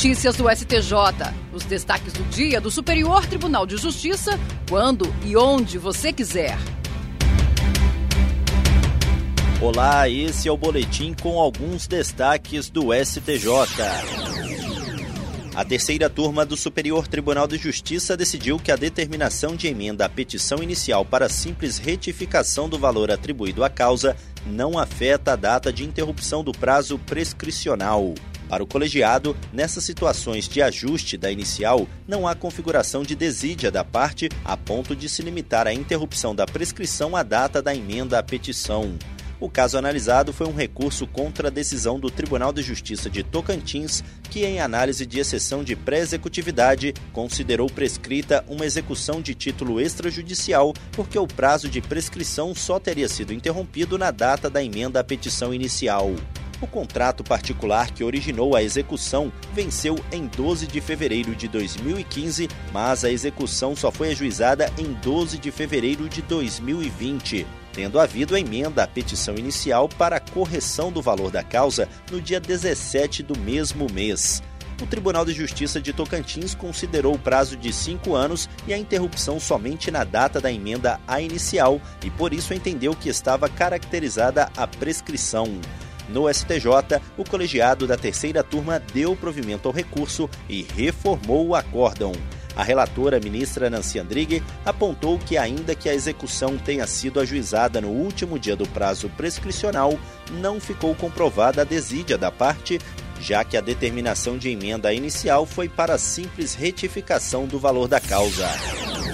Notícias do STJ. Os destaques do dia do Superior Tribunal de Justiça, quando e onde você quiser. Olá, esse é o boletim com alguns destaques do STJ. A terceira turma do Superior Tribunal de Justiça decidiu que a determinação de emenda à petição inicial para simples retificação do valor atribuído à causa não afeta a data de interrupção do prazo prescricional. Para o colegiado, nessas situações de ajuste da inicial, não há configuração de desídia da parte a ponto de se limitar a interrupção da prescrição à data da emenda à petição. O caso analisado foi um recurso contra a decisão do Tribunal de Justiça de Tocantins, que, em análise de exceção de pré-executividade, considerou prescrita uma execução de título extrajudicial, porque o prazo de prescrição só teria sido interrompido na data da emenda à petição inicial. O contrato particular que originou a execução venceu em 12 de fevereiro de 2015, mas a execução só foi ajuizada em 12 de fevereiro de 2020 tendo havido a emenda à petição inicial para correção do valor da causa no dia 17 do mesmo mês. O Tribunal de Justiça de Tocantins considerou o prazo de cinco anos e a interrupção somente na data da emenda à inicial e, por isso, entendeu que estava caracterizada a prescrição. No STJ, o colegiado da terceira turma deu provimento ao recurso e reformou o acórdão. A relatora, ministra Nancy Andrighi, apontou que, ainda que a execução tenha sido ajuizada no último dia do prazo prescricional, não ficou comprovada a desídia da parte, já que a determinação de emenda inicial foi para simples retificação do valor da causa.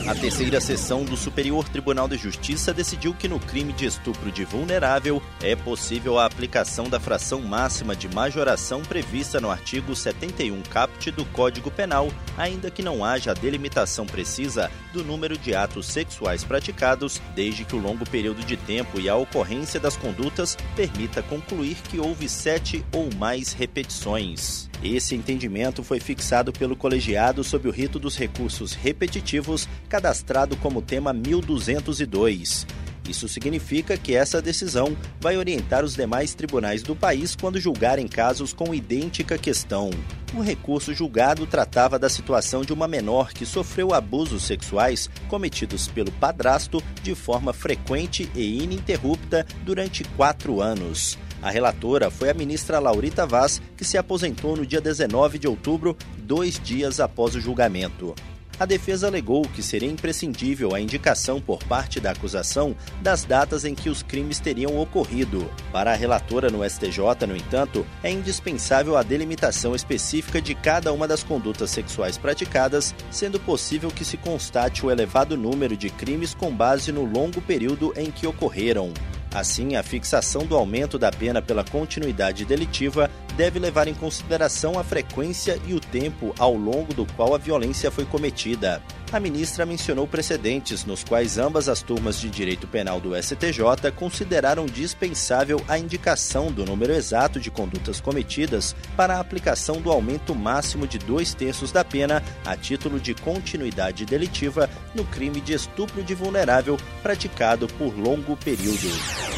A terceira sessão do Superior Tribunal de Justiça decidiu que no crime de estupro de vulnerável é possível a aplicação da fração máxima de majoração prevista no artigo 71 caput do Código Penal, ainda que não haja delimitação precisa do número de atos sexuais praticados, desde que o longo período de tempo e a ocorrência das condutas permita concluir que houve sete ou mais repetições. Esse entendimento foi fixado pelo colegiado sob o rito dos recursos repetitivos, cadastrado como tema 1202. Isso significa que essa decisão vai orientar os demais tribunais do país quando julgarem casos com idêntica questão. O recurso julgado tratava da situação de uma menor que sofreu abusos sexuais cometidos pelo padrasto de forma frequente e ininterrupta durante quatro anos. A relatora foi a ministra Laurita Vaz, que se aposentou no dia 19 de outubro, dois dias após o julgamento. A defesa alegou que seria imprescindível a indicação por parte da acusação das datas em que os crimes teriam ocorrido. Para a relatora no STJ, no entanto, é indispensável a delimitação específica de cada uma das condutas sexuais praticadas, sendo possível que se constate o elevado número de crimes com base no longo período em que ocorreram. Assim, a fixação do aumento da pena pela continuidade delitiva deve levar em consideração a frequência e o tempo ao longo do qual a violência foi cometida. A ministra mencionou precedentes nos quais ambas as turmas de direito penal do STJ consideraram dispensável a indicação do número exato de condutas cometidas para a aplicação do aumento máximo de dois terços da pena a título de continuidade delitiva no crime de estupro de vulnerável praticado por longo período.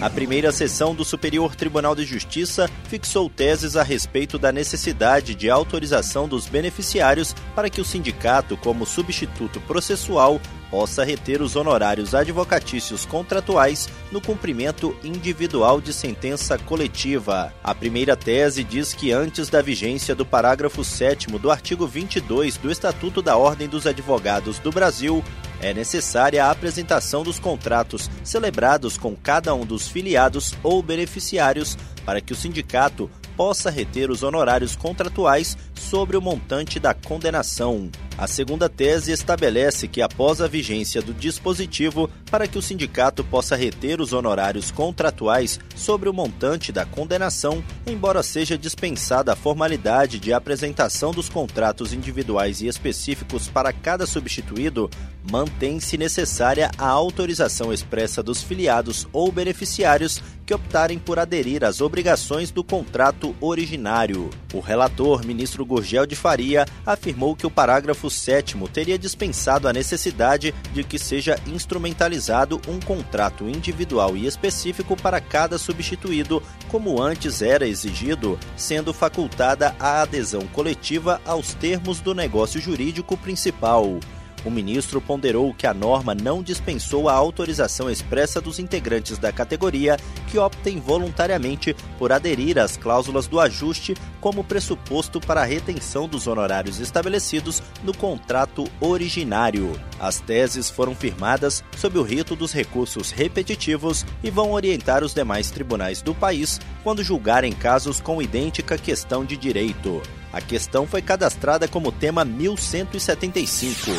A primeira sessão do Superior Tribunal de Justiça fixou teses a respeito da necessidade de autorização dos beneficiários para que o sindicato, como substituto processual, possa reter os honorários advocatícios contratuais no cumprimento individual de sentença coletiva. A primeira tese diz que antes da vigência do parágrafo 7 do artigo 22 do Estatuto da Ordem dos Advogados do Brasil, é necessária a apresentação dos contratos celebrados com cada um dos filiados ou beneficiários para que o sindicato possa reter os honorários contratuais sobre o montante da condenação. A segunda tese estabelece que, após a vigência do dispositivo, para que o sindicato possa reter os honorários contratuais sobre o montante da condenação, embora seja dispensada a formalidade de apresentação dos contratos individuais e específicos para cada substituído, mantém-se necessária a autorização expressa dos filiados ou beneficiários que optarem por aderir às obrigações do contrato originário. O relator, ministro Gurgel de Faria afirmou que o parágrafo 7 teria dispensado a necessidade de que seja instrumentalizado um contrato individual e específico para cada substituído, como antes era exigido, sendo facultada a adesão coletiva aos termos do negócio jurídico principal. O ministro ponderou que a norma não dispensou a autorização expressa dos integrantes da categoria que optem voluntariamente por aderir às cláusulas do ajuste como pressuposto para a retenção dos honorários estabelecidos no contrato originário. As teses foram firmadas sob o rito dos recursos repetitivos e vão orientar os demais tribunais do país quando julgarem casos com idêntica questão de direito. A questão foi cadastrada como tema 1175.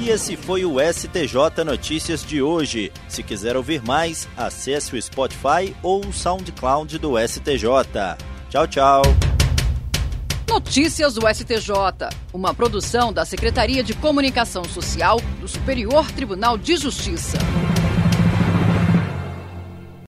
E esse foi o STJ Notícias de hoje. Se quiser ouvir mais, acesse o Spotify ou o SoundCloud do STJ. Tchau, tchau. Notícias do STJ, uma produção da Secretaria de Comunicação Social do Superior Tribunal de Justiça.